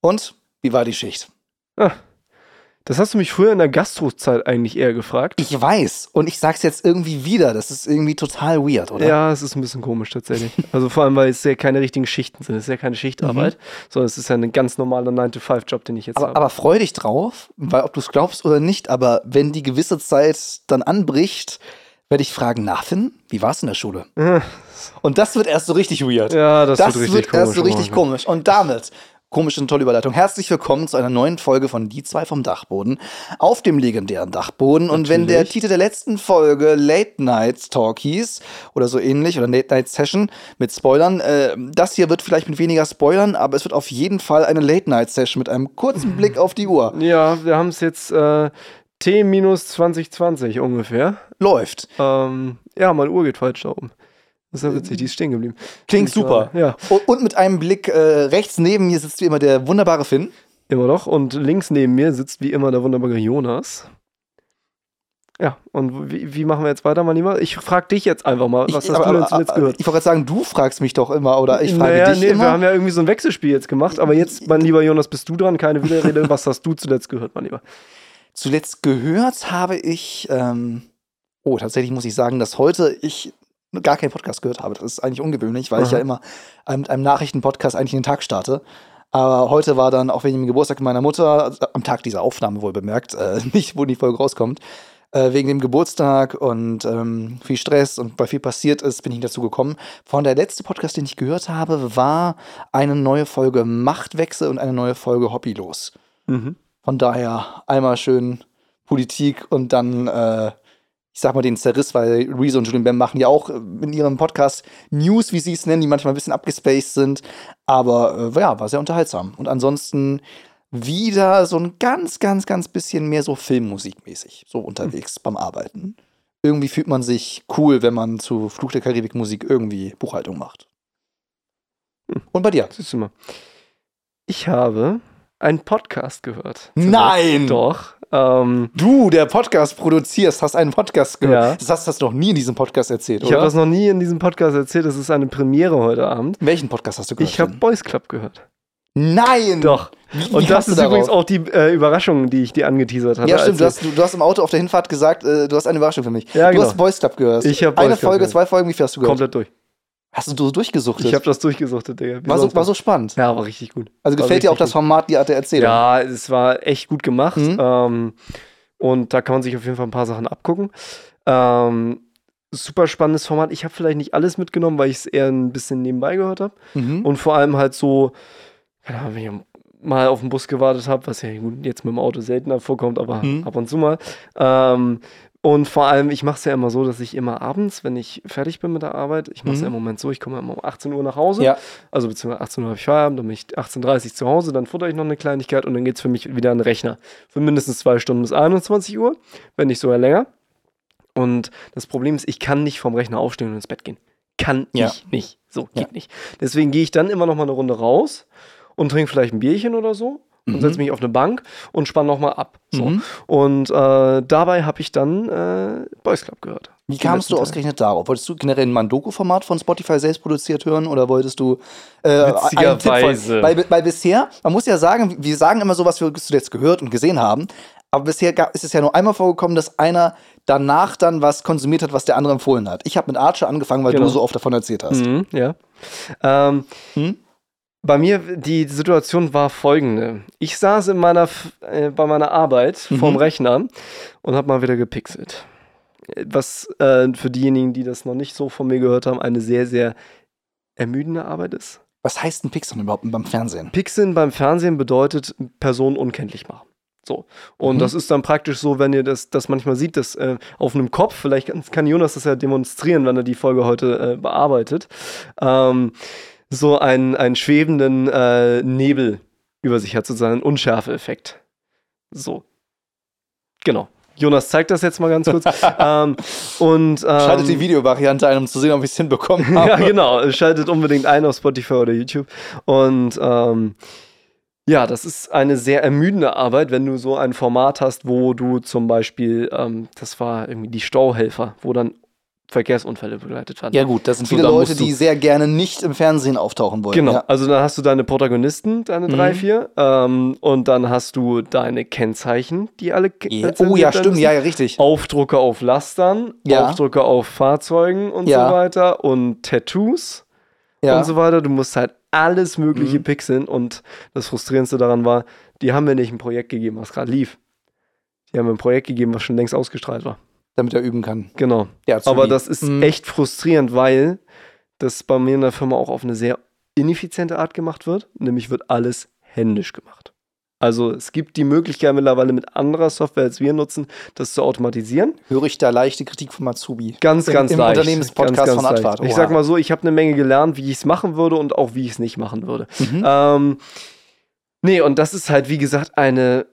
Und wie war die Schicht? Ah, das hast du mich früher in der Gastrozeit eigentlich eher gefragt. Ich weiß. Und ich sag's jetzt irgendwie wieder. Das ist irgendwie total weird, oder? Ja, es ist ein bisschen komisch tatsächlich. also vor allem, weil es ja keine richtigen Schichten sind. Es ist ja keine Schichtarbeit, mhm. sondern es ist ja ein ganz normaler 9-to-5-Job, den ich jetzt aber, habe. Aber freu dich drauf, weil ob du es glaubst oder nicht, aber wenn die gewisse Zeit dann anbricht, werde ich fragen, na Finn, wie war's in der Schule? Und das wird erst so richtig weird. Ja, das, das wird, richtig wird komisch erst so richtig komisch. Und damit Komische und tolle Überleitung. Herzlich willkommen zu einer neuen Folge von Die zwei vom Dachboden. Auf dem legendären Dachboden. Natürlich. Und wenn der Titel der letzten Folge Late Night Talk hieß, oder so ähnlich, oder Late Night Session mit Spoilern, äh, das hier wird vielleicht mit weniger Spoilern, aber es wird auf jeden Fall eine Late Night Session mit einem kurzen Blick auf die Uhr. Ja, wir haben es jetzt äh, T-2020 ungefähr. Läuft. Ähm, ja, meine Uhr geht falsch da oben. Das ist ja witzig, die ist stehen geblieben. Klingt super. Ja. Und mit einem Blick äh, rechts neben mir sitzt wie immer der wunderbare Finn. Immer noch. Und links neben mir sitzt wie immer der wunderbare Jonas. Ja, und wie, wie machen wir jetzt weiter, mein Lieber? Ich frage dich jetzt einfach mal, was ich, hast aber, du denn zuletzt gehört? Ich wollte gerade sagen, du fragst mich doch immer oder ich frage naja, dich nee, immer. wir haben ja irgendwie so ein Wechselspiel jetzt gemacht, aber jetzt, mein lieber Jonas, bist du dran, keine Widerrede. was hast du zuletzt gehört, mein Lieber? Zuletzt gehört habe ich, ähm, oh, tatsächlich muss ich sagen, dass heute ich gar keinen Podcast gehört habe. Das ist eigentlich ungewöhnlich, weil Aha. ich ja immer mit einem Nachrichtenpodcast eigentlich den Tag starte. Aber heute war dann auch wegen dem Geburtstag meiner Mutter, also am Tag dieser Aufnahme wohl bemerkt, äh, nicht, wo die Folge rauskommt, äh, wegen dem Geburtstag und ähm, viel Stress und weil viel passiert ist, bin ich dazu gekommen. Von der letzte Podcast, den ich gehört habe, war eine neue Folge Machtwechsel und eine neue Folge Hobbylos. Mhm. Von daher einmal schön Politik und dann äh, ich sag mal, den Zerriss, weil Rezo und Julian Bam machen ja auch in ihrem Podcast News, wie sie es nennen, die manchmal ein bisschen abgespaced sind. Aber äh, ja, war sehr unterhaltsam. Und ansonsten wieder so ein ganz, ganz, ganz bisschen mehr so Filmmusikmäßig, so unterwegs mhm. beim Arbeiten. Irgendwie fühlt man sich cool, wenn man zu Fluch der Karibik Musik irgendwie Buchhaltung macht. Mhm. Und bei dir? Siehst du mal. Ich habe einen Podcast gehört. Nein! Doch. Ähm, du, der Podcast produzierst, hast einen Podcast gehört. Ja. Das hast du noch nie in diesem Podcast erzählt, Ich habe das noch nie in diesem Podcast erzählt. Das ist eine Premiere heute Abend. Welchen Podcast hast du gehört? Ich habe Boys Club gehört. Nein! Doch. Wie, und das ist übrigens auch die äh, Überraschung, die ich dir angeteasert habe. Ja, stimmt. Du hast, du, du hast, im Auto auf der Hinfahrt gesagt, äh, du hast eine Überraschung für mich. Ja, genau. Du hast Boys Club gehört. Ich habe Eine Folge, zwei Folgen, wie viel hast du gehört? Komplett durch. Hast du durchgesuchtet? Ich habe das durchgesuchtet, Digga. War so, war so, spannend. Ja, war richtig gut. Also gefällt dir auch das Format, die Art der Erzählung? Ja, es war echt gut gemacht. Mhm. Ähm, und da kann man sich auf jeden Fall ein paar Sachen abgucken. Ähm, super spannendes Format. Ich habe vielleicht nicht alles mitgenommen, weil ich es eher ein bisschen nebenbei gehört habe. Mhm. Und vor allem halt so, keine Ahnung, wenn ich mal auf den Bus gewartet habe, was ja jetzt mit dem Auto seltener vorkommt, aber mhm. ab und zu mal. Ähm, und vor allem, ich mache es ja immer so, dass ich immer abends, wenn ich fertig bin mit der Arbeit, ich mache es mhm. ja im Moment so, ich komme immer um 18 Uhr nach Hause. Ja. Also beziehungsweise 18 Uhr habe ich Feierabend, dann bin ich 18.30 Uhr zu Hause, dann futter ich noch eine Kleinigkeit und dann geht es für mich wieder an den Rechner. Für mindestens zwei Stunden bis 21 Uhr, wenn nicht sogar länger. Und das Problem ist, ich kann nicht vom Rechner aufstehen und ins Bett gehen. Kann ja. ich nicht. So, geht ja. nicht. Deswegen gehe ich dann immer noch mal eine Runde raus und trinke vielleicht ein Bierchen oder so und mhm. setze mich auf eine Bank und spanne nochmal ab. So. Mhm. Und äh, dabei habe ich dann äh, Boys Club gehört. Wie kamst du ausgerechnet darauf? Wolltest du generell ein Mandoko-Format von Spotify selbst produziert hören oder wolltest du äh, Witzigerweise. Weil, weil bisher, man muss ja sagen, wir sagen immer so, was wir jetzt gehört und gesehen haben, aber bisher ist es ja nur einmal vorgekommen, dass einer danach dann was konsumiert hat, was der andere empfohlen hat. Ich habe mit Archer angefangen, weil genau. du so oft davon erzählt hast. Mhm, ja. Ähm, hm? Bei mir, die Situation war folgende. Ich saß in meiner, äh, bei meiner Arbeit mhm. vorm Rechner und habe mal wieder gepixelt. Was äh, für diejenigen, die das noch nicht so von mir gehört haben, eine sehr, sehr ermüdende Arbeit ist. Was heißt ein Pixeln überhaupt beim Fernsehen? Pixeln beim Fernsehen bedeutet Personen unkenntlich machen. So. Und mhm. das ist dann praktisch so, wenn ihr das, das manchmal sieht, dass äh, auf einem Kopf, vielleicht kann Jonas das ja demonstrieren, wenn er die Folge heute äh, bearbeitet. Ähm, so einen, einen schwebenden äh, Nebel über sich hat, sozusagen einen Unschärfe-Effekt. So. Genau. Jonas zeigt das jetzt mal ganz kurz. ähm, und, ähm, Schaltet die Videovariante ein, um zu sehen, ob ich es hinbekommen habe. ja, genau. Schaltet unbedingt ein auf Spotify oder YouTube. Und ähm, ja, das ist eine sehr ermüdende Arbeit, wenn du so ein Format hast, wo du zum Beispiel, ähm, das war irgendwie die Stauhelfer, wo dann Verkehrsunfälle begleitet werden. Ja, gut, das sind viele Leute, die sehr gerne nicht im Fernsehen auftauchen wollen. Genau, Ja. also dann hast du deine Protagonisten, deine drei, Mhm. vier, ähm, und dann hast du deine Kennzeichen, die alle rezensiert Oh ja, stimmt, ja, ja, richtig. Aufdrucke auf Lastern, Ja. Aufdrucke auf Fahrzeugen und Ja. so weiter und Tattoos Ja. und so weiter. Du musst halt alles Mögliche Mhm. pixeln und das Frustrierendste daran war, die haben mir nicht ein Projekt gegeben, was gerade lief. Die haben mir ein Projekt gegeben, was schon längst ausgestrahlt war. Damit er üben kann. Genau. Aber das ist Mhm. echt frustrierend, weil das bei mir in der Firma auch auf eine sehr ineffiziente Art gemacht wird. Nämlich wird alles händisch gemacht. Also es gibt die Möglichkeit mittlerweile mit anderer Software, als wir nutzen, das zu automatisieren. Höre ich da leichte Kritik von Matsubi. Ganz, Im- ganz im leicht. Unternehmenspodcast ganz, ganz von leicht. Ich sag mal so, ich habe eine Menge gelernt, wie ich es machen würde und auch wie ich es nicht machen würde. Mhm. Ähm, nee, und das ist halt, wie gesagt, eine,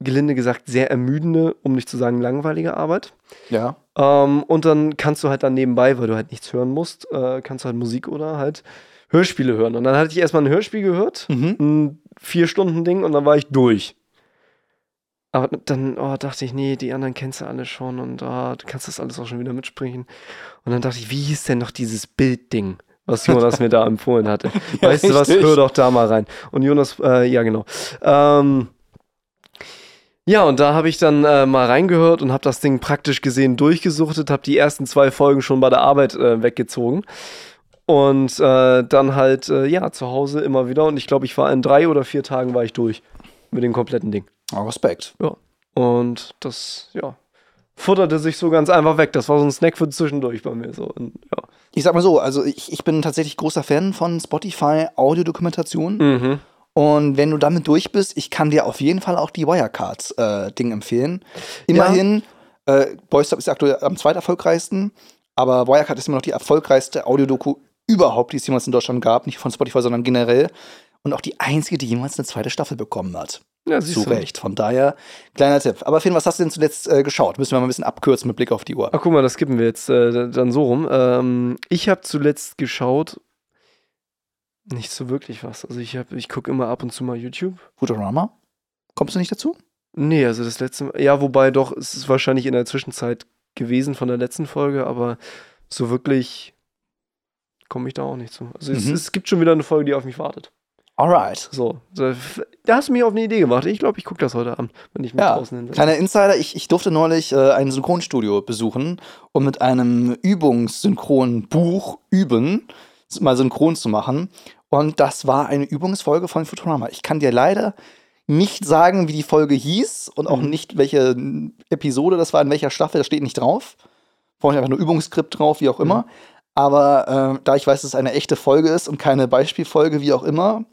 gelinde gesagt, sehr ermüdende, um nicht zu sagen langweilige Arbeit. Ja. Ähm, und dann kannst du halt dann nebenbei, weil du halt nichts hören musst, äh, kannst du halt Musik oder halt Hörspiele hören. Und dann hatte ich erstmal ein Hörspiel gehört, Mhm. ein vier Stunden Ding und dann war ich durch. Aber dann oh, dachte ich, nee, die anderen kennst du alle schon und oh, du kannst das alles auch schon wieder mitsprechen. Und dann dachte ich, wie hieß denn noch dieses Bildding, was Jonas mir da empfohlen hatte? Ja, weißt du was, hör doch da mal rein. Und Jonas, äh, ja genau. Ähm, ja, und da habe ich dann äh, mal reingehört und habe das Ding praktisch gesehen durchgesuchtet, habe die ersten zwei Folgen schon bei der Arbeit äh, weggezogen. Und äh, dann halt, äh, ja, zu Hause immer wieder. Und ich glaube, ich war in drei oder vier Tagen war ich durch mit dem kompletten Ding. Oh, Respekt. Ja. Und das, ja, futterte sich so ganz einfach weg. Das war so ein Snack für zwischendurch bei mir. So. Und, ja. Ich sag mal so, also ich, ich bin tatsächlich großer Fan von Spotify Audiodokumentation. Mhm. Und wenn du damit durch bist, ich kann dir auf jeden Fall auch die Wirecards-Ding empfehlen. Immerhin, äh, Boys Stop ist aktuell am zweiterfolgreichsten, aber Wirecard ist immer noch die erfolgreichste Audiodoku überhaupt, die es jemals in Deutschland gab. Nicht von Spotify, sondern generell. Und auch die einzige, die jemals eine zweite Staffel bekommen hat. Ja, Zu. Recht. Von daher, kleiner Tipp. Aber Finn, was hast du denn zuletzt äh, geschaut? Müssen wir mal ein bisschen abkürzen mit Blick auf die Uhr. Ach, guck mal, das skippen wir jetzt äh, dann so rum. Ähm, ich habe zuletzt geschaut, nicht so wirklich was. Also ich, hab- ich gucke immer ab und zu mal YouTube. Futurama? Kommst du nicht dazu? Nee, also das letzte Mal, ja, wobei doch, es ist wahrscheinlich in der Zwischenzeit gewesen von der letzten Folge, aber so wirklich komme ich da auch nicht zu. Also es, Mhm. es gibt schon wieder eine Folge, die auf mich wartet. Alright. So, da, hast du mich auf eine Idee gemacht. Ich glaube, ich gucke das heute Abend, wenn ich mich Ja, draußen hinsetze. kleiner Insider, ich, ich durfte neulich äh, ein Synchronstudio besuchen und mit einem Übungssynchronbuch üben, mal synchron zu machen. Und das war eine Übungsfolge von Futurama. Ich kann dir leider nicht sagen, wie die Folge hieß und auch Mhm. nicht, welche Episode das war, in welcher Staffel, das steht nicht drauf. Vorhin einfach nur Übungsskript drauf, wie auch immer. Aber äh, da ich weiß, dass es eine echte Folge ist und keine Beispielfolge, wie auch immer,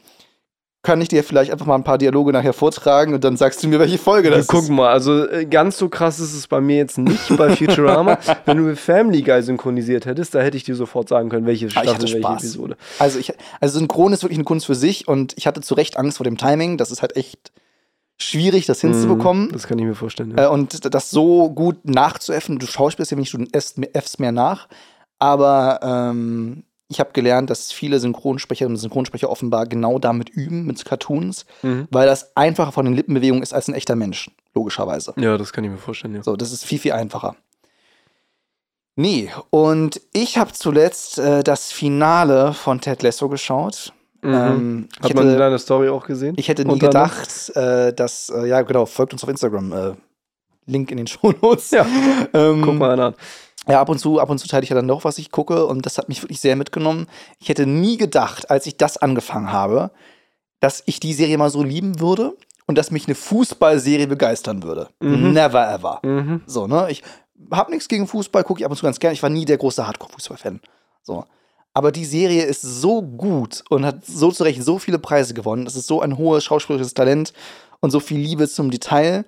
kann ich dir vielleicht einfach mal ein paar Dialoge nachher vortragen und dann sagst du mir, welche Folge das ist. gucken mal, also äh, ganz so krass ist es bei mir jetzt nicht bei Futurama. Wenn du Family Guy synchronisiert hättest, da hätte ich dir sofort sagen können, welche Ah, Staffel, welche. Episode. Also, ich, also Synchron ist wirklich eine Kunst für sich und ich hatte zu Recht Angst vor dem Timing. Das ist halt echt schwierig, das hinzubekommen. Mhm, Das kann ich mir vorstellen. Ja. Äh, und das so gut nachzuäffen, du schauspielst ja nicht, du äffst mehr nach. Aber ähm, ich habe gelernt, dass viele Synchronsprecherinnen und Synchronsprecher offenbar genau damit üben, mit Cartoons, Mhm. weil das einfacher von den Lippenbewegungen ist als ein echter Mensch, logischerweise. ja, das kann ich mir vorstellen. Ja. So, das ist viel, viel einfacher. Nee, und ich habe zuletzt äh, das Finale von Ted Lasso geschaut. Mhm. Ähm, Hat man hätte, deine Story auch gesehen? ich hätte nie gedacht, äh, dass, äh, ja genau, folgt uns auf Instagram. Äh, Link in den Shownotes. Ja. Ähm, Guck mal einer an. Ja, ab und zu, ab und zu teile ich ja dann doch, was ich gucke und das hat mich wirklich sehr mitgenommen. Ich hätte nie gedacht, als ich das angefangen habe, dass ich die Serie mal so lieben würde und dass mich eine Fußballserie begeistern würde. Mhm. Never ever. Mhm. So, ne? Ich habe nichts gegen Fußball, gucke ich ab und zu ganz gerne. Ich war nie der große Hardcore-Fußball-Fan. So. Aber die Serie ist so gut und hat so zu Recht so viele Preise gewonnen. Es ist so ein hohes schauspielerisches Talent und so viel Liebe zum Detail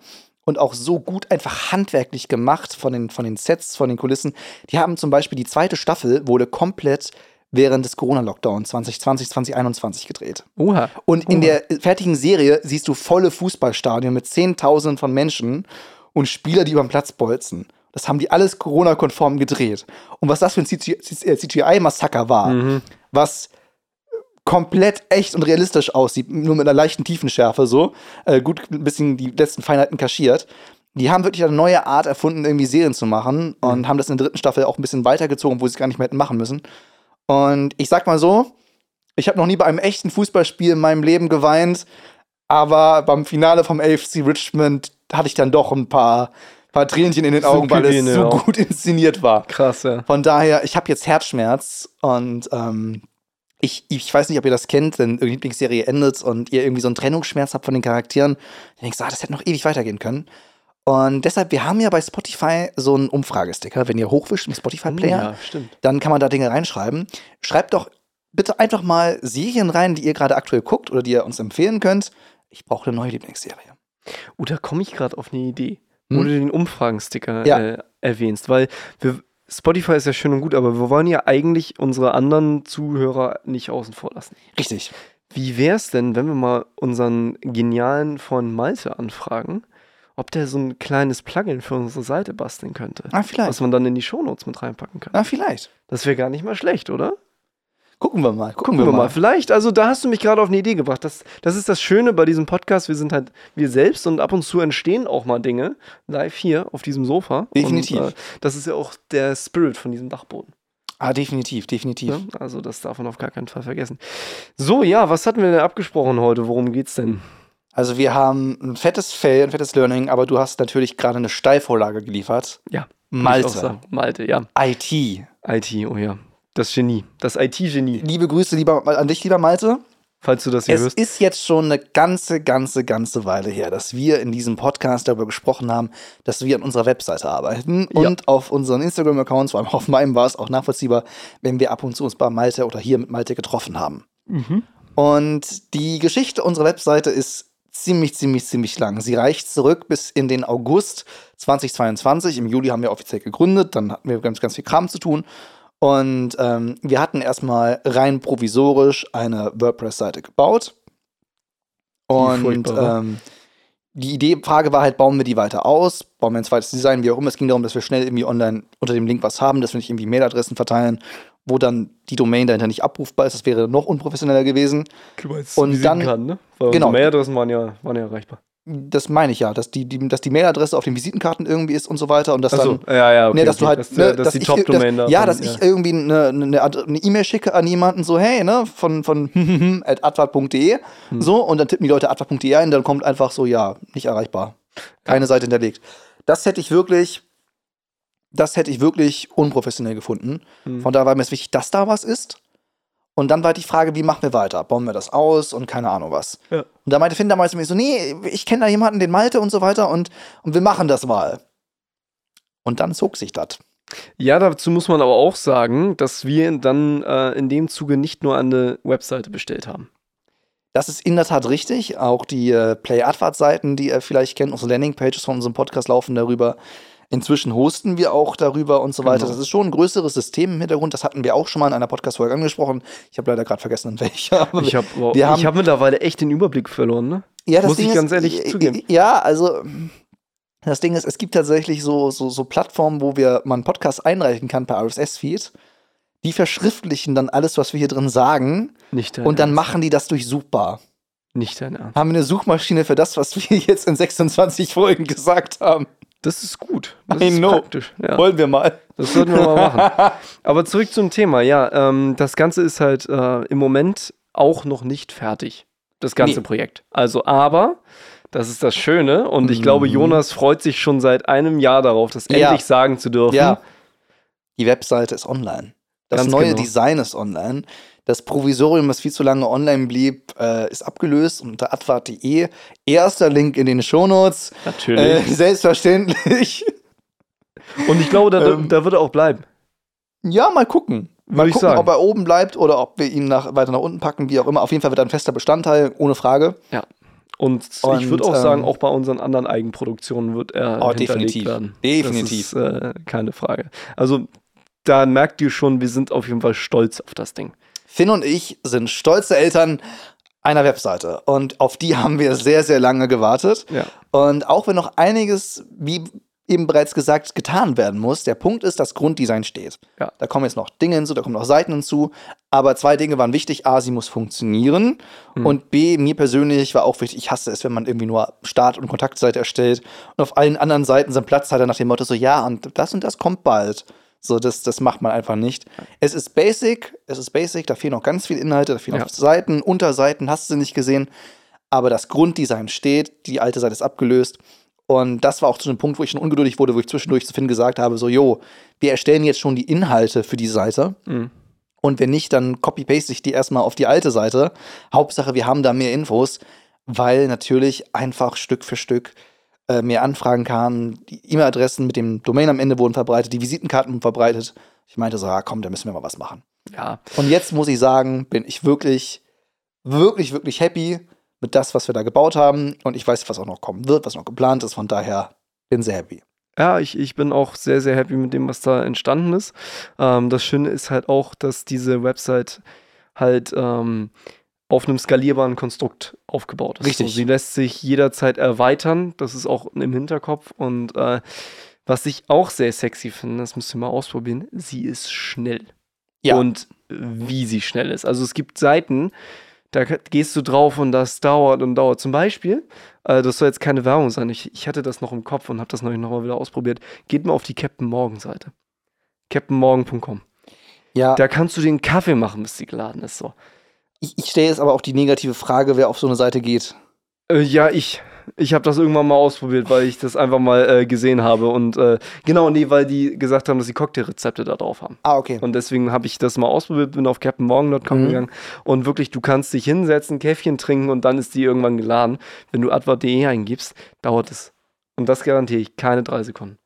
und auch so gut einfach handwerklich gemacht von den, von den Sets, von den Kulissen. Die haben zum Beispiel die zweite Staffel wurde komplett während des Corona-Lockdowns 2020, 2021 gedreht. Oha. Und in der fertigen Serie siehst du volle Fußballstadien mit Zehntausenden von Menschen und Spieler, die über den Platz bolzen. Das haben die alles Corona-konform gedreht. Und was das für ein CGI-Massaker war, Mhm. was komplett echt und realistisch aussieht, nur mit einer leichten Tiefenschärfe so, äh, gut ein bisschen die letzten Feinheiten kaschiert. Die haben wirklich eine neue Art erfunden, irgendwie Serien zu machen und haben das in der dritten Staffel auch ein bisschen weitergezogen, wo sie es gar nicht mehr hätten machen müssen. Und ich sag mal so, ich habe noch nie bei einem echten Fußballspiel in meinem Leben geweint, aber beim Finale vom AFC Richmond hatte ich dann doch ein paar, paar Tränchen in den Augen, weil es so gut inszeniert war. Krass, ja. Von daher, ich habe jetzt Herzschmerz und ähm, ich, ich weiß nicht, ob ihr das kennt, wenn eure Lieblingsserie endet und ihr irgendwie so einen Trennungsschmerz habt von den Charakteren. Dann denkst du, ah, das hätte noch ewig weitergehen können. Und deshalb, wir haben ja bei Spotify so einen Umfragesticker. Wenn ihr hochwischt im Spotify-Player, Ja, stimmt. dann kann man da Dinge reinschreiben. Schreibt doch bitte einfach mal Serien rein, die ihr gerade aktuell guckt oder die ihr uns empfehlen könnt. Ich brauche eine neue Lieblingsserie. Oh, da komme ich gerade auf eine Idee, Hm? wo du den Umfragensticker Ja. äh, erwähnst, weil wir, Spotify ist ja schön und gut, aber wir wollen ja eigentlich unsere anderen Zuhörer nicht außen vor lassen. Richtig. Wie wäre es denn, wenn wir mal unseren Genialen von Malte anfragen, ob der so ein kleines Plugin für unsere Seite basteln könnte? Ah, vielleicht. Was man dann in die Shownotes mit reinpacken kann. Ah, vielleicht. Das wäre gar nicht mal schlecht, oder? Gucken wir mal. Gucken wir mal. Vielleicht, also da hast du mich gerade auf eine Idee gebracht. Das, das ist das Schöne bei diesem Podcast. Wir sind halt wir selbst und ab und zu entstehen auch mal Dinge live hier auf diesem Sofa. Definitiv. Und, äh, das ist ja auch der Spirit von diesem Dachboden. Ah, definitiv, definitiv. Ne? Also das darf man auf gar keinen Fall vergessen. So, ja, was hatten wir denn abgesprochen heute? Worum geht's denn? Also wir haben ein fettes Fail, ein fettes Learning, aber du hast natürlich gerade eine Steilvorlage geliefert. Ja. Malte. Malte, ja. IT. IT, oh ja. Das Genie. Das IT-Genie. Liebe Grüße lieber, an dich, lieber Malte. Falls du das hier Es hörst. ist jetzt schon eine ganze, ganze, ganze Weile her, dass wir in diesem Podcast darüber gesprochen haben, dass wir an unserer Webseite arbeiten Ja. und auf unseren Instagram-Accounts, vor allem auf meinem war es auch nachvollziehbar, wenn wir ab und zu uns bei Malte oder hier mit Malte getroffen haben. Mhm. Und die Geschichte unserer Webseite ist ziemlich, ziemlich, ziemlich lang. Sie reicht zurück bis in den August 2022. Im Juli haben wir offiziell gegründet, dann hatten wir ganz, ganz viel Kram zu tun. Und ähm, wir hatten erstmal rein provisorisch eine WordPress-Seite gebaut. Und ähm, die Idee, Frage war halt, bauen wir die weiter aus? Bauen wir ein zweites Design, wie auch immer. Es ging darum, dass wir schnell irgendwie online unter dem Link was haben, dass wir nicht irgendwie Mailadressen verteilen, wo dann die Domain dahinter nicht abrufbar ist. Das wäre noch unprofessioneller gewesen. Du meinst Und dann- Visitenkarten, ne? Weil Genau. Mailadressen waren ja, waren ja erreichbar. Das meine ich ja, dass die, die, dass die Mailadresse auf den Visitenkarten irgendwie ist und so weiter und dass Achso, dann. ja, ja, okay. Nee, dass okay. du halt, dass, ne, äh, dass, die ich- Top-Domain dass, da. Ja, dass ich irgendwie eine eine E-Mail schicke an jemanden, so, hey, ne, von, von at advart.de, Hm. so, und dann tippen die Leute advart.de ein, dann kommt einfach so, ja, nicht erreichbar. Keine Seite hinterlegt. Das hätte ich wirklich, das hätte ich wirklich unprofessionell gefunden. Hm. Von daher war mir es wichtig, dass da was ist. Und dann war die Frage, wie machen wir weiter? Bauen wir das aus und keine Ahnung was. Ja. Und da meinte Finn damals mir so, nee, ich kenne da jemanden, den Malte und so weiter und, und wir machen das mal. Und dann zog sich das. Ja, dazu muss man aber auch sagen, dass wir dann äh, in dem Zuge nicht nur eine Webseite bestellt haben. Das ist in der Tat richtig. Auch die äh, Play-Advert-Seiten, die ihr vielleicht kennt, unsere Landing-Pages von unserem Podcast laufen darüber. Inzwischen hosten wir auch darüber und so weiter. Genau. Das ist schon ein größeres System im Hintergrund. Das hatten wir auch schon mal in einer Podcast-Folge angesprochen. Ich habe leider gerade vergessen, in welcher. Ich habe wir haben- hab mittlerweile echt den Überblick verloren, ne? Ja, das Muss Ding ich ist, ganz ehrlich äh, zugeben. Ja, also das Ding ist, es gibt tatsächlich so, so, so Plattformen, wo wir einen Podcast einreichen kann per RSS-Feed. Die verschriftlichen dann alles, was wir hier drin sagen, Nicht dein und dann Ernst. machen die das durchsuchbar. Nicht dein Ernst. Haben wir eine Suchmaschine für das, was wir jetzt in 26 Folgen gesagt haben. Das ist gut. Das I ist know. praktisch. Ja. Wollen wir mal. Das sollten wir mal machen. Aber zurück zum Thema. Ja, ähm, das Ganze ist halt äh, im Moment auch noch nicht fertig. Das ganze Nee. Projekt. Also, aber, das ist das Schöne und ich Mhm. glaube, Jonas freut sich schon seit einem Jahr darauf, das Ja. endlich sagen zu dürfen. Ja. Die Webseite ist online. Das Ganz neue genau. Design ist online. Das Provisorium, was viel zu lange online blieb, äh, ist abgelöst unter advart.de. Erster Link in den Shownotes. Äh, Natürlich. selbstverständlich. und ich glaube, da, ähm, da wird er auch bleiben. Ja, mal gucken. Mal Würde ich gucken, sagen. ob er oben bleibt oder ob wir ihn nach, weiter nach unten packen, wie auch immer. Auf jeden Fall wird er ein fester Bestandteil, ohne Frage. Und, und, ich würde auch sagen, ähm, auch bei unseren anderen Eigenproduktionen wird er Oh, definitiv. werden. Definitiv. Das ist äh, keine Frage. Also, da merkt ihr schon, wir sind auf jeden Fall stolz auf das Ding. Finn und ich sind stolze Eltern einer Webseite. Und auf die haben wir sehr, sehr lange gewartet. Ja. Und auch wenn noch einiges, wie eben bereits gesagt, getan werden muss. Der Punkt ist, das Grunddesign steht. Ja. Da kommen jetzt noch Dinge hinzu, da kommen noch Seiten hinzu. Aber zwei Dinge waren wichtig. A, sie muss funktionieren. Hm. Und B, mir persönlich war auch wichtig, ich hasse es, wenn man irgendwie nur Start- und Kontaktseite erstellt. Und auf allen anderen Seiten sind Platzhalter nach dem Motto so, ja, und das und das kommt bald. So, das, das macht man einfach nicht. Es ist basic, es ist basic, da fehlen noch ganz viele Inhalte, da fehlen Ja. noch Seiten, Unterseiten, hast du nicht gesehen. Aber das Grunddesign steht, die alte Seite ist abgelöst. Und das war auch zu einem Punkt, wo ich schon ungeduldig wurde, wo ich zwischendurch zu Finn gesagt habe: so, jo, wir erstellen jetzt schon die Inhalte für die Seite. Mhm. Und wenn nicht, dann copy-paste ich die erstmal auf die alte Seite. Hauptsache, wir haben da mehr Infos, weil natürlich einfach Stück für Stück äh, mehr Anfragen kamen. Die E-Mail-Adressen mit dem Domain am Ende wurden verbreitet, die Visitenkarten wurden verbreitet. Ich meinte so, ah, komm, da müssen wir mal was machen. Ja, Und jetzt muss ich sagen, bin ich wirklich, wirklich, wirklich happy mit das, was wir da gebaut haben. Und ich weiß, was auch noch kommen wird, was noch geplant ist. Von daher bin sehr happy. Ja, ich, ich bin auch sehr, sehr happy mit dem, was da entstanden ist. Ähm, das Schöne ist halt auch, dass diese Website halt ähm, auf einem skalierbaren Konstrukt aufgebaut ist. Richtig. So, sie lässt sich jederzeit erweitern. Das ist auch im Hinterkopf. Und äh, was ich auch sehr sexy finde, das müsst ihr mal ausprobieren, sie ist schnell. Ja. Und wie sie schnell ist. Also es gibt Seiten, da gehst du drauf und das dauert und dauert. Zum Beispiel, äh, das soll jetzt keine Werbung sein, ich, ich hatte das noch im Kopf und habe das neulich nochmal wieder ausprobiert. Geht mal auf die Captain Morgan Seite. CaptainMorgan.com. Ja, Da kannst du den Kaffee machen, bis die geladen ist. So. Ich, ich stelle jetzt aber auch die negative Frage, wer auf so eine Seite geht. Äh, ja, ich. Ich habe das irgendwann mal ausprobiert, weil ich das einfach mal äh, gesehen habe. Und äh, genau, nee, weil die gesagt haben, dass sie Cocktailrezepte da drauf haben. Ah, okay. Und deswegen habe ich das mal ausprobiert, bin auf captainmorgan.com Mhm. gegangen und wirklich, du kannst dich hinsetzen, Käffchen trinken und dann ist die irgendwann geladen. Wenn du advert.de eingibst, dauert es. Und das garantiere ich, keine drei Sekunden.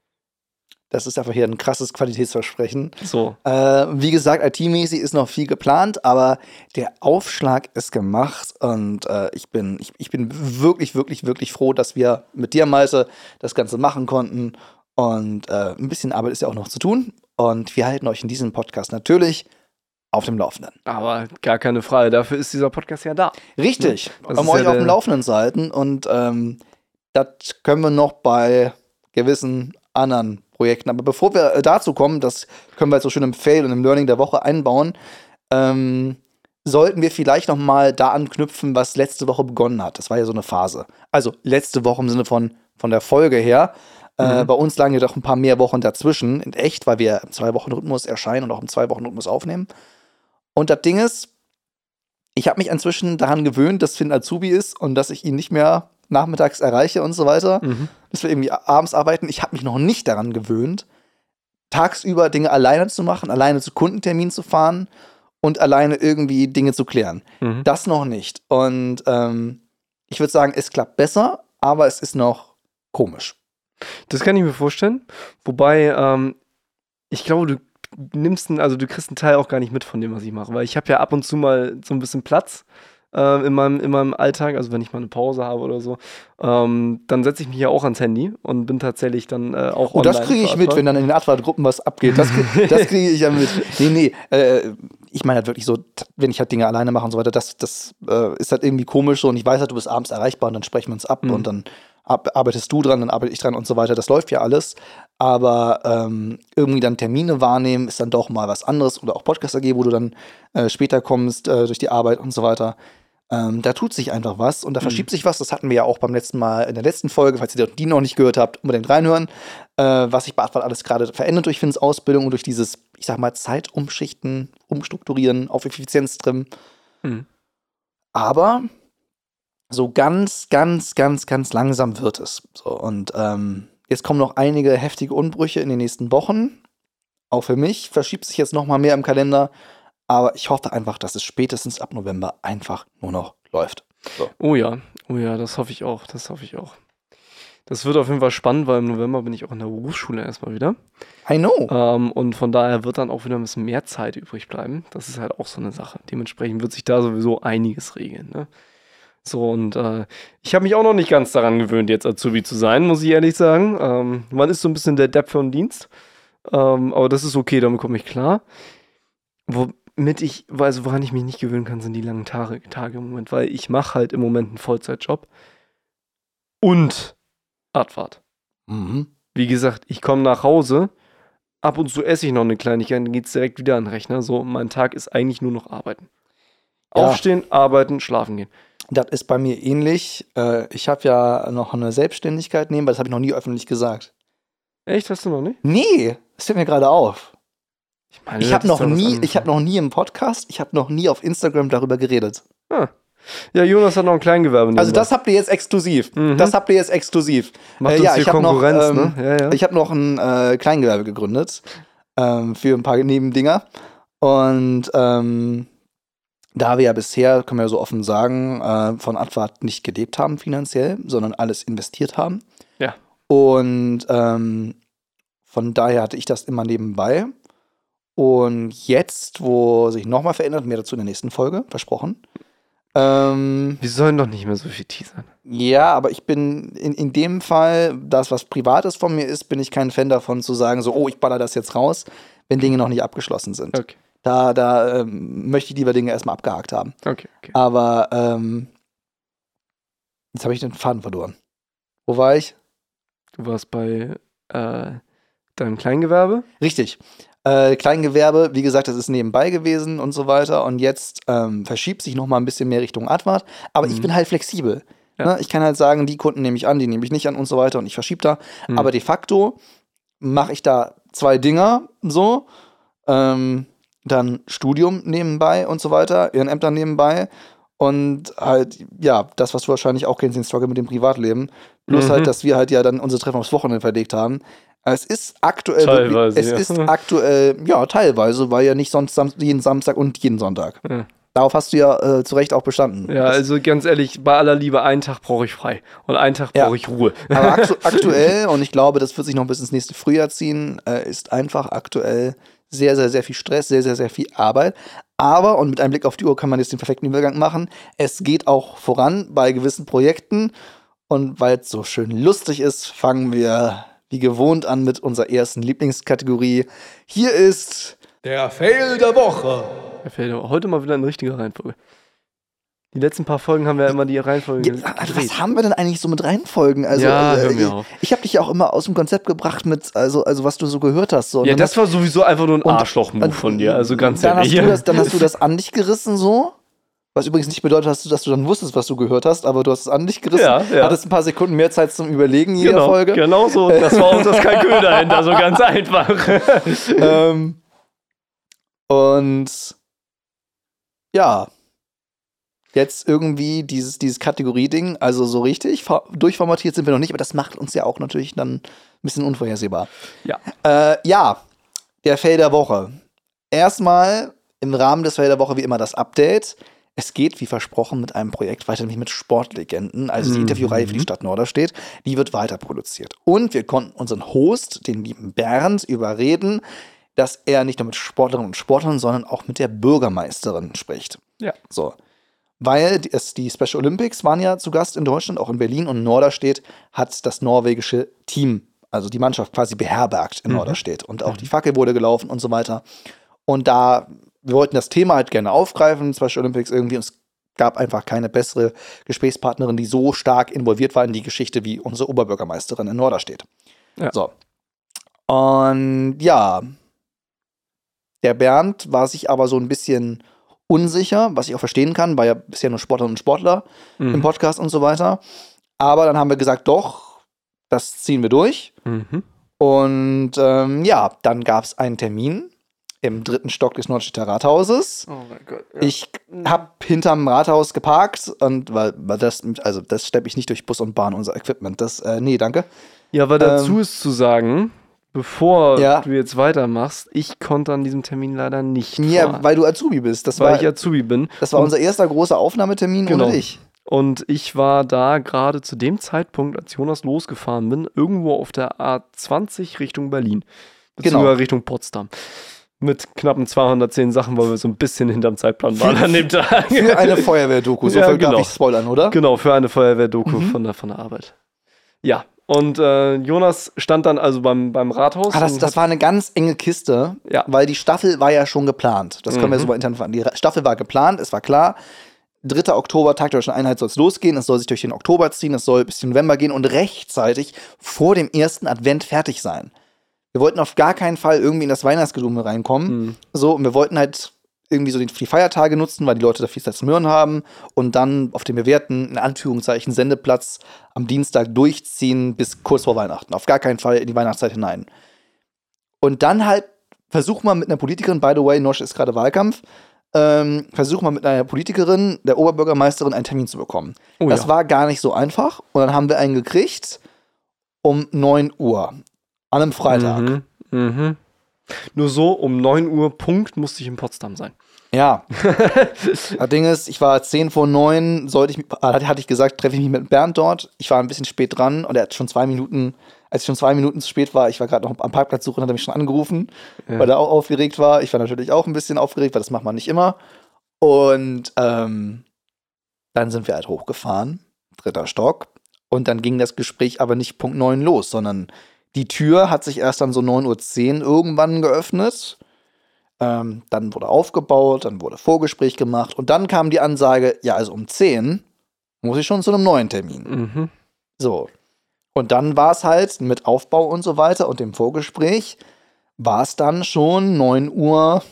Das ist einfach hier ein krasses Qualitätsversprechen. So. Äh, wie gesagt, IT-mäßig ist noch viel geplant, aber der Aufschlag ist gemacht und äh, ich, bin, ich, ich bin wirklich, wirklich, wirklich froh, dass wir mit dir, Malte, das Ganze machen konnten. Und äh, ein bisschen Arbeit ist ja auch noch zu tun. Und wir halten euch in diesem Podcast natürlich auf dem Laufenden. Aber gar keine Frage, dafür ist dieser Podcast ja da. Richtig, Das um euch ja auf dem Laufenden zu halten. Und ähm, das können wir noch bei gewissen anderen Projekten. Aber bevor wir äh, dazu kommen, das können wir jetzt so schön im Fail und im Learning der Woche einbauen, ähm, sollten wir vielleicht noch mal da anknüpfen, was letzte Woche begonnen hat. Das war ja so eine Phase. Also letzte Woche im Sinne von, von der Folge her. Äh, Mhm. bei uns lagen ja doch ein paar mehr Wochen dazwischen, in echt, weil wir im Zwei-Wochen-Rhythmus erscheinen und auch im Zwei-Wochen-Rhythmus aufnehmen. Und das Ding ist, ich habe mich inzwischen daran gewöhnt, dass Finn Azubi ist und dass ich ihn nicht mehr nachmittags erreiche und so weiter, Mhm. dass wir irgendwie abends arbeiten. Ich habe mich noch nicht daran gewöhnt, tagsüber Dinge alleine zu machen, alleine zu Kundenterminen zu fahren und alleine irgendwie Dinge zu klären. Mhm. Das noch nicht. Und ähm, ich würde sagen, es klappt besser, aber es ist noch komisch. Das kann ich mir vorstellen. Wobei, ähm, ich glaube, du nimmst einen, also du kriegst einen Teil auch gar nicht mit von dem, was ich mache. Weil ich habe ja ab und zu mal so ein bisschen Platz äh, in, meinem, in meinem Alltag, also wenn ich mal eine Pause habe oder so, ähm, dann setze ich mich ja auch ans Handy und bin tatsächlich dann äh, auch Oh, das online kriege ich mit, wenn dann in den Advert-Gruppen was abgeht. Das, das kriege ich ja mit. Nee, nee. Äh, ich meine halt wirklich so, wenn ich halt Dinge alleine mache und so weiter, das, das äh, ist halt irgendwie komisch so. Und ich weiß halt, du bist abends erreichbar und dann sprechen wir uns ab Mhm. und dann arbeitest du dran, dann arbeite ich dran und so weiter. Das läuft ja alles. Aber ähm, irgendwie dann Termine wahrnehmen ist dann doch mal was anderes. Oder auch Podcast AG, wo du dann äh, später kommst äh, durch die Arbeit und so weiter. Ähm, da tut sich einfach was und da Mhm. verschiebt sich was. Das hatten wir ja auch beim letzten Mal in der letzten Folge. Falls ihr die noch nicht gehört habt, unbedingt reinhören. Äh, was sich bei Advert alles gerade verändert durch Finns Ausbildung und durch dieses, ich sag mal, Zeitumschichten, Umstrukturieren, auf Effizienz trimmen. Mhm. Aber so ganz, ganz, ganz, ganz langsam wird es. So, und ähm, jetzt kommen noch einige heftige Unbrüche in den nächsten Wochen. Auch für mich verschiebt sich jetzt noch mal mehr im Kalender. Aber ich hoffe einfach, dass es spätestens ab November einfach nur noch läuft. Oh ja, oh ja, das hoffe ich auch, das hoffe ich auch. Das wird auf jeden Fall spannend, weil im November bin ich auch in der Berufsschule erstmal wieder. I know. Ähm, und von daher wird dann auch wieder ein bisschen mehr Zeit übrig bleiben. Das ist halt auch so eine Sache. Dementsprechend wird sich da sowieso einiges regeln. Ne? So, und äh, ich habe mich auch noch nicht ganz daran gewöhnt, jetzt Azubi zu sein, muss ich ehrlich sagen. Ähm, man ist so ein bisschen der Depp für den Dienst. Ähm, aber das ist okay, damit komme ich klar. Womit ich, also woran ich mich nicht gewöhnen kann, sind die langen Tage, Tage im Moment, weil ich mache halt im Moment einen Vollzeitjob und Radfahrt. Mhm. wie gesagt, ich komme nach Hause, ab und zu esse ich noch eine Kleinigkeit, dann geht es direkt wieder an den Rechner. So, mein Tag ist eigentlich nur noch arbeiten. Ja. Aufstehen, arbeiten, schlafen gehen. Das ist bei mir ähnlich. Äh, ich habe ja noch eine Selbstständigkeit nehmen, weil das habe ich noch nie öffentlich gesagt. Echt, hast du noch nicht? Nee, das fällt mir gerade auf. Meine, Ich das habe noch nie, ich habe noch nie im Podcast, ich habe noch nie auf Instagram darüber geredet. Ah. Ja, Jonas hat noch ein Kleingewerbe. Also das habt ihr jetzt exklusiv. Mhm. Das habt ihr jetzt exklusiv. macht äh, uns ja, hier ich hab noch, Konkurrenz, ähm, ne? Ja, ja. Ich habe noch ein äh, Kleingewerbe gegründet ähm, für ein paar Nebendinger. Und ähm, da wir ja bisher, können wir ja so offen sagen, äh, von Advart nicht gelebt haben finanziell, sondern alles investiert haben. Ja. Und ähm, von daher hatte ich das immer nebenbei. Und jetzt, wo sich nochmal verändert, mehr dazu in der nächsten Folge, versprochen. Ähm, Wir sollen doch nicht mehr so viel teasern. ja, aber ich bin in, in dem Fall, das, was Privates von mir ist, bin ich kein Fan davon zu sagen, so, oh, ich baller das jetzt raus, wenn Dinge noch nicht abgeschlossen sind. Okay, Da, da ähm, möchte ich lieber Dinge erstmal abgehakt haben. okay, okay. Aber ähm, jetzt habe ich den Faden verloren. Wo war ich? Du warst bei äh, deinem Kleingewerbe. Richtig. Äh, Kleingewerbe, wie gesagt, das ist nebenbei gewesen und so weiter. Und jetzt ähm, verschiebt sich noch mal ein bisschen mehr Richtung Advart. Aber ich Mhm. bin halt flexibel. Ja. Ne? Ich kann halt sagen, die Kunden nehme ich an, die nehme ich nicht an und so weiter. Und ich verschiebe da. Mhm. Aber de facto mache ich da zwei Dinger so. Ähm, dann Studium nebenbei und so weiter, Ehrenämter nebenbei. Und halt, ja, das, was du wahrscheinlich auch kennst, den Struggle mit dem Privatleben. Plus Mhm. halt, dass wir halt ja dann unsere Treffen aufs Wochenende verlegt haben. Es ist aktuell Teilweise, wirklich, es ja. ist aktuell, ja, teilweise, weil ja nicht sonst Sam jeden Samstag und jeden Sonntag. Ja. Darauf hast du ja äh, zu Recht auch bestanden. Ja, also ganz ehrlich, bei aller Liebe, einen Tag brauche ich frei und einen Tag Ja. brauche ich Ruhe. Aber aktu aktuell, und ich glaube, das wird sich noch bis ins nächste Frühjahr ziehen, äh, ist einfach aktuell sehr, sehr, sehr viel Stress, sehr, sehr, sehr viel Arbeit. Aber, und mit einem Blick auf die Uhr kann man jetzt den perfekten Übergang machen, es geht auch voran bei gewissen Projekten. Und weil es so schön lustig ist, fangen wir wie gewohnt an mit unserer ersten Lieblingskategorie. Hier ist Der Fail der Woche. Mir fällt aber heute mal wieder eine richtige Reihenfolge. Die letzten paar Folgen haben wir immer die Reihenfolge Ja, also was haben wir denn eigentlich so mit Reihenfolgen? Also, Ja, hör äh, mir ich, auf. ich habe dich ja auch immer aus dem Konzept gebracht mit, also, also was du so gehört hast. So. Ja, dann das war sowieso einfach nur ein Arschloch-Move von dir, also ganz dann ehrlich. Hast du das, dann hast du das an dich gerissen so. Was übrigens nicht bedeutet, dass du, dass du dann wusstest, was du gehört hast, aber du hast es an dich gerissen. Ja, ja. Hattest ein paar Sekunden mehr Zeit zum Überlegen in jeder genau, Folge. genau so. Das war auch das Kalkül dahinter, so ganz einfach. Ähm, und ja, jetzt irgendwie dieses, dieses Kategorie-Ding, also so richtig durchformatiert sind wir noch nicht, aber das macht uns ja auch natürlich dann ein bisschen unvorhersehbar. Ja. Äh, ja, der Fail der Woche. Erstmal im Rahmen des Fail der Woche wie immer das Update. Es geht, wie versprochen, mit einem Projekt weiter, nämlich mit Sportlegenden. Also die Mhm. Interviewreihe für die Stadt Norderstedt, die wird weiter produziert. Und wir konnten unseren Host, den lieben Bernd, überreden, dass er nicht nur mit Sportlerinnen und Sportlern, sondern auch mit der Bürgermeisterin spricht. Ja. So. Weil die- es, die Special Olympics waren ja zu Gast in Deutschland, auch in Berlin. Und Norderstedt hat das norwegische Team, also die Mannschaft quasi beherbergt in Mhm. Norderstedt. Und auch die Fackel wurde gelaufen und so weiter. Und da, wir wollten das Thema halt gerne aufgreifen, Special Olympics irgendwie. Und es gab einfach keine bessere Gesprächspartnerin, die so stark involviert war in die Geschichte wie unsere Oberbürgermeisterin in Norderstedt. Ja. So. Und ja, der Bernd war sich aber so ein bisschen unsicher, was ich auch verstehen kann, war ja bisher nur Sportlerinnen und Sportler im Mhm. Podcast und so weiter. Aber dann haben wir gesagt, doch, das ziehen wir durch. Mhm. Und ähm, ja, dann gab es einen Termin im dritten Stock des Nordstädter Rathauses. Oh mein Gott. Ich habe hinterm Rathaus geparkt und weil, weil das, also das schleppe ich nicht durch Bus und Bahn, unser Equipment. Das, äh, nee, danke. Ja, aber dazu Ähm, ist zu sagen, bevor Ja. du jetzt weitermachst, ich konnte an diesem Termin leider nicht. Ja, fahren, weil du Azubi bist. Das weil war, ich Azubi bin. das war Und- unser erster großer Aufnahmetermin Genau. ohne dich. Und ich war da gerade zu dem Zeitpunkt, als Jonas losgefahren bin, irgendwo auf der A20 Richtung Berlin. Beziehungsweise Genau. Richtung Potsdam. Mit knappen 210 Sachen, weil wir so ein bisschen hinterm Zeitplan waren an dem Tag. Für eine Feuerwehrdoku. So Ja, viel darf genau. ich spoilern, oder? Genau, für eine Feuerwehr-Doku Mhm. von, der, von der Arbeit. Ja, und äh, Jonas stand dann also beim, beim Rathaus. Ah, das, das war eine ganz enge Kiste, Ja. weil die Staffel war ja schon geplant. Das können wir Mhm. so mal intern fahren. Die Staffel war geplant, es war klar. 3. Oktober, Tag der Deutschen Einheit, soll es losgehen. Es soll sich durch den Oktober ziehen, es soll bis zum November gehen und rechtzeitig vor dem ersten Advent fertig sein. Wir wollten auf gar keinen Fall irgendwie in das Weihnachtsgedumme reinkommen. Hm. So, und wir wollten halt irgendwie so die die Feiertage nutzen, weil die Leute da viel Zeit zum Hören haben und dann auf dem bewährten, in Anführungszeichen, Sendeplatz am Dienstag durchziehen bis kurz vor Weihnachten. Auf gar keinen Fall in die Weihnachtszeit hinein. Und dann halt versuch mal mit einer Politikerin, by the way, Nosch ist gerade Wahlkampf, ähm, versuch mal mit einer Politikerin, der Oberbürgermeisterin, einen Termin zu bekommen. Oh das ja. war gar nicht so einfach. Und dann haben wir einen gekriegt um 9 Uhr an einem Freitag. Mhm. Mhm. Nur so, um 9 Uhr Punkt musste ich in Potsdam sein. Ja. das Ding ist, ich war 10 vor 9, sollte ich, hatte ich gesagt, treffe ich mich mit Bernd dort. Ich war ein bisschen spät dran und er hat schon zwei Minuten, als ich schon zwei Minuten zu spät war, ich war gerade noch am Parkplatz suchen, hat er mich schon angerufen, Ja. weil er auch aufgeregt war. Ich war natürlich auch ein bisschen aufgeregt, weil das macht man nicht immer. Und ähm, dann sind wir halt hochgefahren, dritter Stock. Und dann ging das Gespräch aber nicht Punkt 9 los, sondern die Tür hat sich erst dann so 9.10 Uhr irgendwann geöffnet. Ähm, dann wurde aufgebaut, dann wurde Vorgespräch gemacht und dann kam die Ansage, ja, also um 10 muss ich schon zu einem neuen Termin. Mhm. So. Und dann war es halt mit Aufbau und so weiter und dem Vorgespräch, war es dann schon 9 Uhr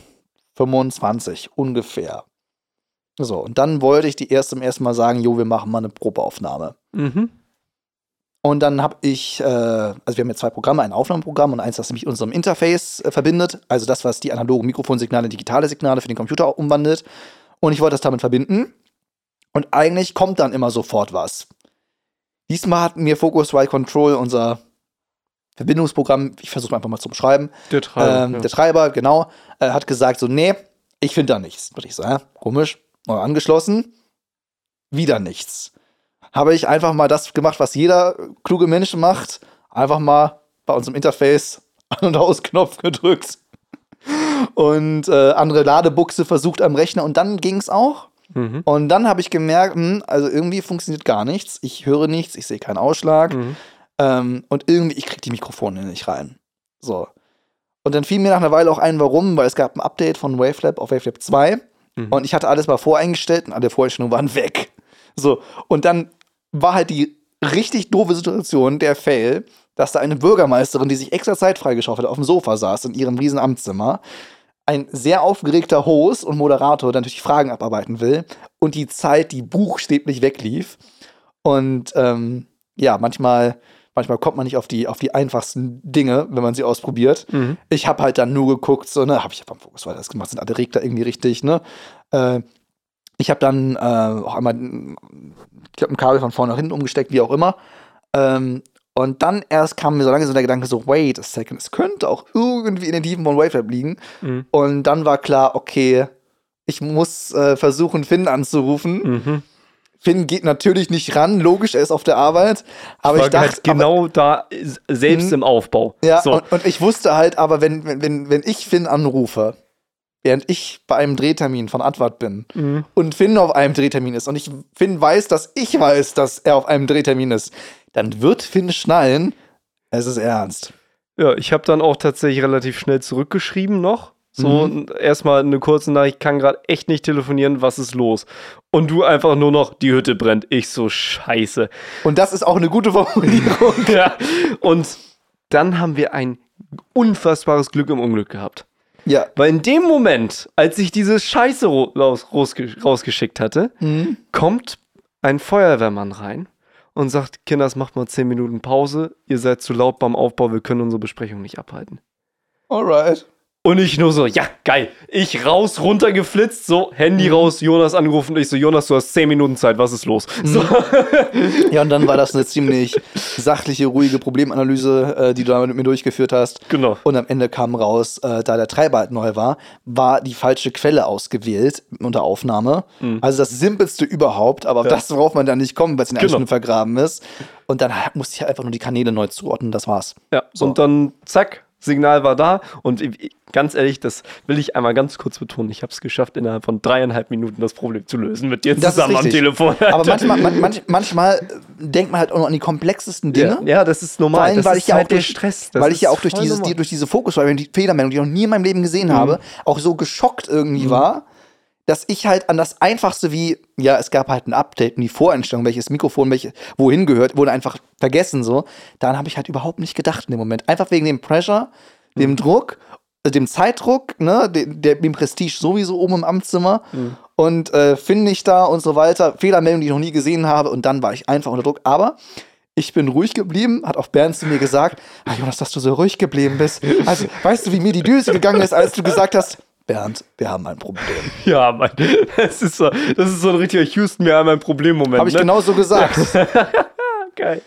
25 ungefähr. So, und dann wollte ich die erst zum ersten Mal sagen, jo, wir machen mal eine Probeaufnahme. Mhm. Und dann habe ich, äh, also wir haben jetzt zwei Programme, ein Aufnahmeprogramm und eins, das mich unserem Interface äh, verbindet. Also das, was die analogen Mikrofonsignale in digitale Signale für den Computer umwandelt. Und ich wollte das damit verbinden. Und eigentlich kommt dann immer sofort was. Diesmal hat mir Focusrite Control, unser Verbindungsprogramm, ich versuche einfach mal zu beschreiben, Der Treiber. ähm, ja. der Treiber, genau, äh, hat gesagt so, nee, ich finde da nichts. Und ich so, hä, komisch, neu angeschlossen, wieder nichts. Habe ich einfach mal das gemacht, was jeder kluge Mensch macht, einfach mal bei unserem Interface An- und Ausknopf gedrückt und äh, andere Ladebuchse versucht am Rechner und dann ging es auch. Mhm. Und dann habe ich gemerkt, hm, also irgendwie funktioniert gar nichts. Ich höre nichts, ich sehe keinen Ausschlag. Mhm. Ähm, und irgendwie, ich krieg die Mikrofone nicht rein. So. Und dann fiel mir nach einer Weile auch ein, warum, weil es gab ein Update von Wavelab auf Wavelab 2 Mhm. und ich hatte alles mal voreingestellt und alle Voreinstellungen waren weg. So. Und dann war halt die richtig doofe Situation, der Fail, dass da eine Bürgermeisterin, die sich extra Zeit freigeschaufelt hat, auf dem Sofa saß in ihrem riesen Amtszimmer, ein sehr aufgeregter Host und Moderator, der natürlich Fragen abarbeiten will und die Zeit, die buchstäblich weglief. Und ähm, ja, manchmal, manchmal kommt man nicht auf die, auf die einfachsten Dinge, wenn man sie ausprobiert. Mhm. Ich habe halt dann nur geguckt, so, ne, habe ich ja beim Fokus weiter das gemacht, sind alle Regler irgendwie richtig, ne? Äh, ich habe dann äh, auch einmal, ich glaube, ein Kabel von vorne nach hinten umgesteckt, wie auch immer. Ähm, und dann erst kam mir so langsam der Gedanke so, wait a second, es könnte auch irgendwie in den Tiefen von Wavelab liegen. Mhm. Und dann war klar, okay, ich muss äh, versuchen, Finn anzurufen. Mhm. Finn geht natürlich nicht ran, logisch, er ist auf der Arbeit. Aber war ich dachte, halt genau da s- selbst Mhm. im Aufbau. Ja, so. und, und ich wusste halt, aber wenn, wenn, wenn, wenn ich Finn anrufe, während ich bei einem Drehtermin von Advart bin Mhm. und Finn auf einem Drehtermin ist und ich Finn weiß, dass ich weiß, dass er auf einem Drehtermin ist, dann wird Finn schnallen, es ist ernst. Ja, ich habe dann auch tatsächlich relativ schnell zurückgeschrieben noch. So Mhm. erstmal eine kurze Nachricht, kann gerade echt nicht telefonieren, was ist los? Und du einfach nur noch, die Hütte brennt. Ich so, scheiße. Und das ist auch eine gute Formulierung. ja. Und dann haben wir ein unfassbares Glück im Unglück gehabt. Ja. Weil in dem Moment, als ich diese Scheiße raus, rausge rausgeschickt hatte, Mhm. kommt ein Feuerwehrmann rein und sagt, Kinders, macht mal 10 Minuten Pause, ihr seid zu laut beim Aufbau, wir können unsere Besprechung nicht abhalten. Alright. Und ich nur so, ja, geil. Ich raus, runter geflitzt, so, Handy raus, Jonas angerufen. Ich so, Jonas, du hast 10 Minuten Zeit, was ist los? So. Ja, und dann war das eine ziemlich sachliche, ruhige Problemanalyse, äh, die du da mit mir durchgeführt hast. Genau. Und am Ende kam raus, äh, da der Treiber halt neu war, war die falsche Quelle ausgewählt unter Aufnahme. Also das simpelste überhaupt, aber auf Mhm. Ja. das, worauf man dann nicht kommt, weil es in der Genau. Vergraben ist. Und dann musste ich einfach nur die Kanäle neu zuordnen, das war's. Ja, So. und dann, zack, Signal war da. Und ganz ehrlich, das will ich einmal ganz kurz betonen. Ich habe es geschafft, innerhalb von dreieinhalb Minuten das Problem zu lösen mit dir Das zusammen am. Telefon. Aber manchmal, man, manch, manchmal äh, denkt man halt auch noch an die komplexesten Dinge. ja, ja, das ist Vor normal. allem, das weil ich ja halt auch durch, Stress. Weil ich ja auch durch, dieses, die, durch diese Fokusframe, die Fehlermeldung, die ich noch nie in meinem Leben gesehen Mhm. habe, auch so geschockt irgendwie war, dass ich halt an das Einfachste wie, ja, es gab halt ein Update und die Voreinstellung, welches Mikrofon welche, wohin gehört, wurde einfach vergessen so. Daran habe ich halt überhaupt nicht gedacht in dem Moment. Einfach wegen dem Pressure, dem Druck, äh, dem Zeitdruck, ne, dem, dem Prestige sowieso oben im Amtszimmer und äh, finde ich da und so weiter. Fehlermeldung, die ich noch nie gesehen habe und dann war ich einfach unter Druck. Aber ich bin ruhig geblieben, hat auch Bernd zu mir gesagt, ah, Jonas, dass du so ruhig geblieben bist. Also, weißt du, wie mir die Düse gegangen ist, als du gesagt hast, Bernd, wir haben ein Problem. Ja, Mann. Das ist so, das ist so ein richtiger Houston, wir haben ein Problem-Moment. Habe ich ne? genau so gesagt. Geil.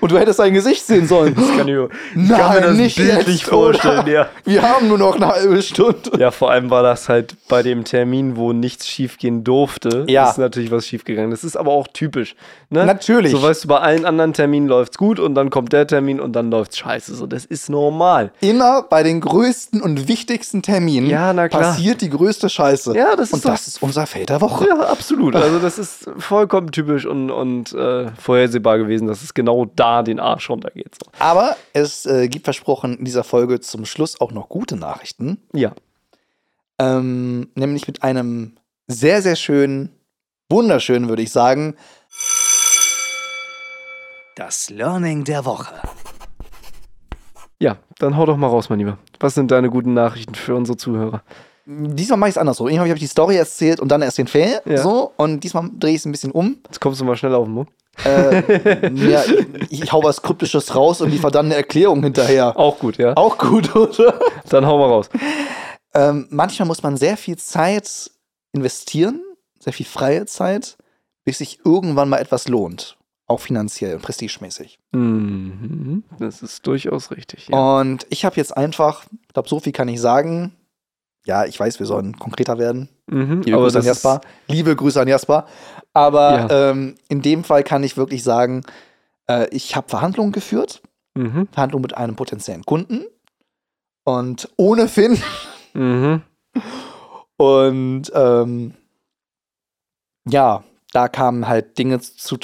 Und du hättest sein Gesicht sehen sollen. Das kann ich, Nein, kann mir das nicht bildlich jetzt, vorstellen, ja. Wir haben nur noch eine halbe Stunde. Ja, vor allem war das halt bei dem Termin, wo nichts schiefgehen durfte. Ja. Ist natürlich was schiefgegangen. Das ist aber auch typisch. Ne? Natürlich. So weißt du, bei allen anderen Terminen läuft's gut und dann kommt der Termin und dann läuft's scheiße. So, das ist normal. Immer bei den größten und wichtigsten Terminen Ja, passiert die größte Scheiße. Ja, das ist Und das ist unser Fail der Woche. Ja, absolut. Also das ist vollkommen typisch und, und äh, vorhersehbar gewesen, dass es genau da den Arsch runtergeht. So. Aber es äh, gibt versprochen in dieser Folge zum Schluss auch noch gute Nachrichten. Ja. Ähm, nämlich mit einem sehr, sehr schönen, wunderschönen, würde ich sagen. Das Learning der Woche. Ja, dann hau doch mal raus, mein Lieber. Was sind deine guten Nachrichten für unsere Zuhörer? Diesmal mache ich es andersso. Irgendwie habe ich die Story erzählt und dann erst den Fail. Ja. So, und diesmal drehe ich es ein bisschen um. Jetzt kommst du mal schnell auf den Mund. Äh, ja, ich, ich hau was Kryptisches raus und liefere dann eine Erklärung hinterher. Auch gut, ja. Auch gut, oder? Dann hau mal raus. Ähm, manchmal muss man sehr viel Zeit investieren, sehr viel freie Zeit, bis sich irgendwann mal etwas lohnt. Auch finanziell und prestigemäßig. Mhm. Das ist durchaus richtig. Ja. Und ich habe jetzt einfach, ich glaube, so viel kann ich sagen. Ja, ich weiß, wir sollen konkreter werden. Mhm. Liebe Grüße an Jasper. Liebe Grüße an Jasper. Aber Ja. ähm, in dem Fall kann ich wirklich sagen, äh, ich habe Verhandlungen geführt. mhm. Verhandlungen mit einem potenziellen Kunden. Und ohne Finn. Mhm. Und ähm, ja, da kamen halt Dinge zu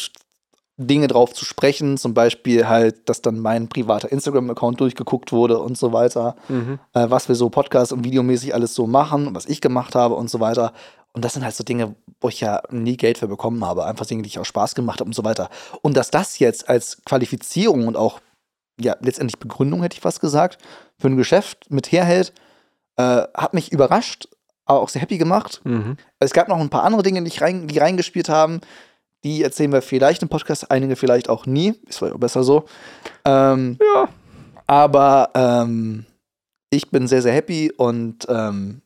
Dinge drauf zu sprechen, zum Beispiel halt, dass dann mein privater Instagram-Account durchgeguckt wurde und so weiter, Mhm. äh, was wir so Podcast- und Videomäßig alles so machen und was ich gemacht habe und so weiter. Und das sind halt so Dinge, wo ich ja nie Geld für bekommen habe, einfach Dinge, die ich auch Spaß gemacht habe und so weiter. Und dass das jetzt als Qualifizierung und auch ja letztendlich Begründung, hätte ich fast gesagt, für ein Geschäft mit herhält, äh, hat mich überrascht, aber auch sehr happy gemacht. Mhm. Es gab noch ein paar andere Dinge, die, ich rein, die reingespielt haben. Die erzählen wir vielleicht im Podcast, einige vielleicht auch nie. Ist vielleicht auch besser so. Ähm, Ja. aber ähm, ich bin sehr, sehr happy und ähm,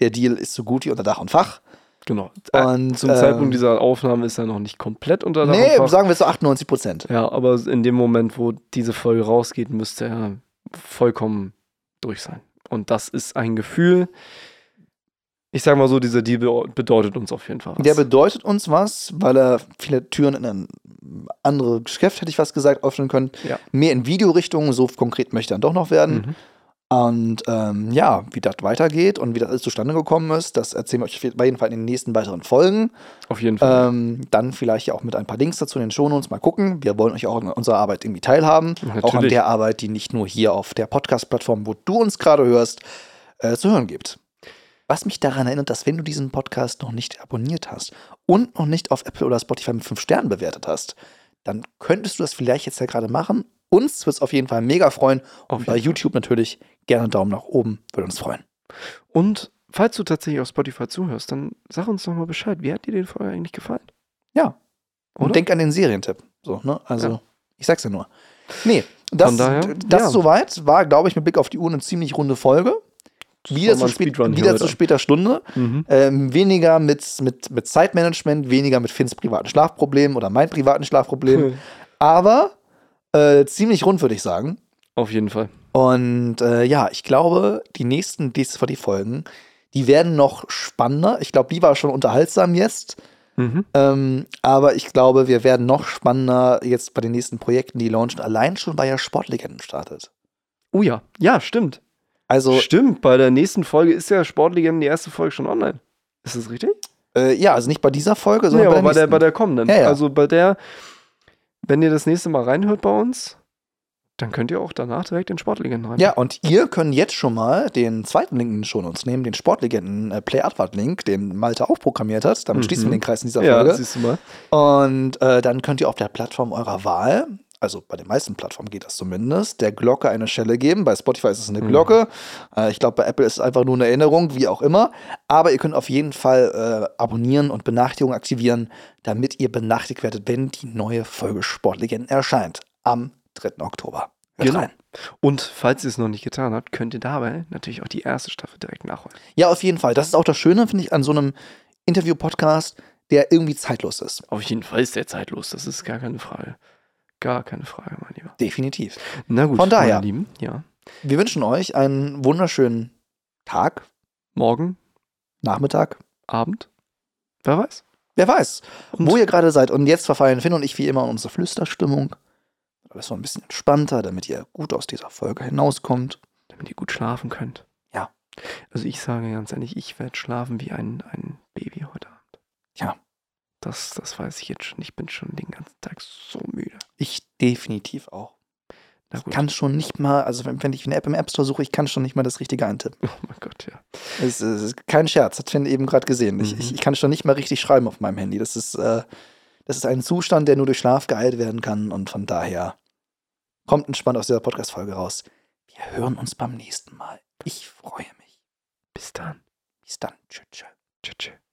der Deal ist so gut wie unter Dach und Fach. Genau. Und, Zum ähm, Zeitpunkt dieser Aufnahme ist er noch nicht komplett unter der Nee, Fach. sagen wir so 98 Prozent. Ja, aber in dem Moment, wo diese Folge rausgeht, müsste er vollkommen durch sein. Und das ist ein Gefühl. Ich sag mal so, dieser Deal be- bedeutet uns auf jeden Fall was. Der bedeutet uns was, weil er viele Türen in ein anderes Geschäft, hätte ich fast gesagt, öffnen können. Ja. Mehr in Videorichtungen, so konkret möchte er dann doch noch werden. Mhm. Und ähm, ja, wie das weitergeht und wie das alles zustande gekommen ist, das erzählen wir euch auf jeden Fall in den nächsten weiteren Folgen. Auf jeden Fall. Ähm, dann vielleicht ja auch mit ein paar Links dazu in den Shownotes mal gucken. Wir wollen euch auch an unserer Arbeit irgendwie teilhaben. Natürlich. Auch an der Arbeit, die nicht nur hier auf der Podcast-Plattform, wo du uns gerade hörst, äh, zu hören gibt. Was mich daran erinnert, dass wenn du diesen Podcast noch nicht abonniert hast und noch nicht auf Apple oder Spotify mit 5 Sternen bewertet hast, dann könntest du das vielleicht jetzt ja gerade machen. Uns wird es auf jeden Fall mega freuen. Auf Und bei. YouTube natürlich gerne einen Daumen nach oben, würde uns freuen. Und falls du tatsächlich auf Spotify zuhörst, dann sag uns doch mal Bescheid. Wie hat dir die Folge eigentlich gefallen? Ja. Und Oder? denk an den Serientipp. So, ne? Also, Ja. ich sag's ja nur. Nee, das, daher, das ja. soweit war, glaube ich, mit Blick auf die Uhr eine ziemlich runde Folge. Wieder, zu, spät, wieder zu später Stunde. Mhm. Ähm, weniger mit, mit, mit Zeitmanagement, weniger mit Finns privaten Schlafproblemen oder meinen privaten Schlafproblemen. aber äh, ziemlich rund, würde ich sagen. Auf jeden Fall. Und äh, ja, ich glaube, die nächsten DSVD-Folgen, die werden noch spannender. Ich glaube, die war schon unterhaltsam jetzt. Mhm. Ähm, aber ich glaube, wir werden noch spannender jetzt bei den nächsten Projekten, die launchen. Allein schon, weil ja Sportlegenden startet. Oh ja. Ja, stimmt. Also, Stimmt, bei der nächsten Folge ist ja Sportlegenden die erste Folge schon online. Ist das richtig? äh, ja, also nicht bei dieser Folge, Nee, sondern aber bei bei der der, nächsten. bei der kommenden. Ja, ja. Also bei der, wenn ihr das nächste Mal reinhört bei uns, dann könnt ihr auch danach direkt in Sportlegenden rein. Ja, und ihr könnt jetzt schon mal den zweiten Link in den Shownotes nehmen, den Sportlegenden äh, Play Advert Link, den Malte auch programmiert hat. Damit Mhm. schließen wir den Kreis in dieser ja Folge. siehst du mal. Und äh, dann könnt ihr auf der Plattform eurer Wahl, also bei den meisten Plattformen geht das zumindest, der Glocke eine Stelle geben. Bei Spotify ist es eine Mhm. Glocke. Äh, ich glaube, bei Apple ist es einfach nur eine Erinnerung, wie auch immer. Aber ihr könnt auf jeden Fall äh, abonnieren und Benachrichtigungen aktivieren, damit ihr benachrichtigt werdet, wenn die neue Folge Sportlegenden erscheint. Am 3. Oktober. Hört Genau. rein. Und falls ihr es noch nicht getan habt, könnt ihr dabei natürlich auch die erste Staffel direkt nachholen. Ja, auf jeden Fall. Das ist auch das Schöne, finde ich, an so einem Interview-Podcast, der irgendwie zeitlos ist. Auf jeden Fall ist der zeitlos, das ist gar keine Frage. Gar keine Frage, mein Lieber. Definitiv. Na gut, Von daher. meine Lieben, ja. Wir wünschen euch einen wunderschönen Tag, Morgen, Nachmittag, Abend, wer weiß. wer weiß, Und wo ihr gerade seid. Und jetzt verfallen Finn und ich wie immer in unsere Flüsterstimmung. Alles so ein bisschen entspannter, damit ihr gut aus dieser Folge hinauskommt. damit ihr gut schlafen könnt. Ja. Also ich sage ganz ehrlich, ich werde schlafen wie ein, ein Baby heute Abend. Ja. Das, das weiß ich jetzt schon. Ich bin schon den ganzen Tag so müde. Ich definitiv auch. Ich kann schon nicht mal, also wenn, wenn ich eine App im App Store suche, ich kann schon nicht mal das Richtige eintippen. Oh mein Gott, ja. Es, es ist kein Scherz, hat Finn eben gerade gesehen. Ich, Mhm. ich, ich kann schon nicht mal richtig schreiben auf meinem Handy. Das ist, äh, das ist ein Zustand, der nur durch Schlaf geheilt werden kann und von daher kommt entspannt aus dieser Podcast-Folge raus. Wir hören uns beim nächsten Mal. Ich freue mich. Bis dann. Bis dann. Tschüss. tschüss. Tschüss. tschüss.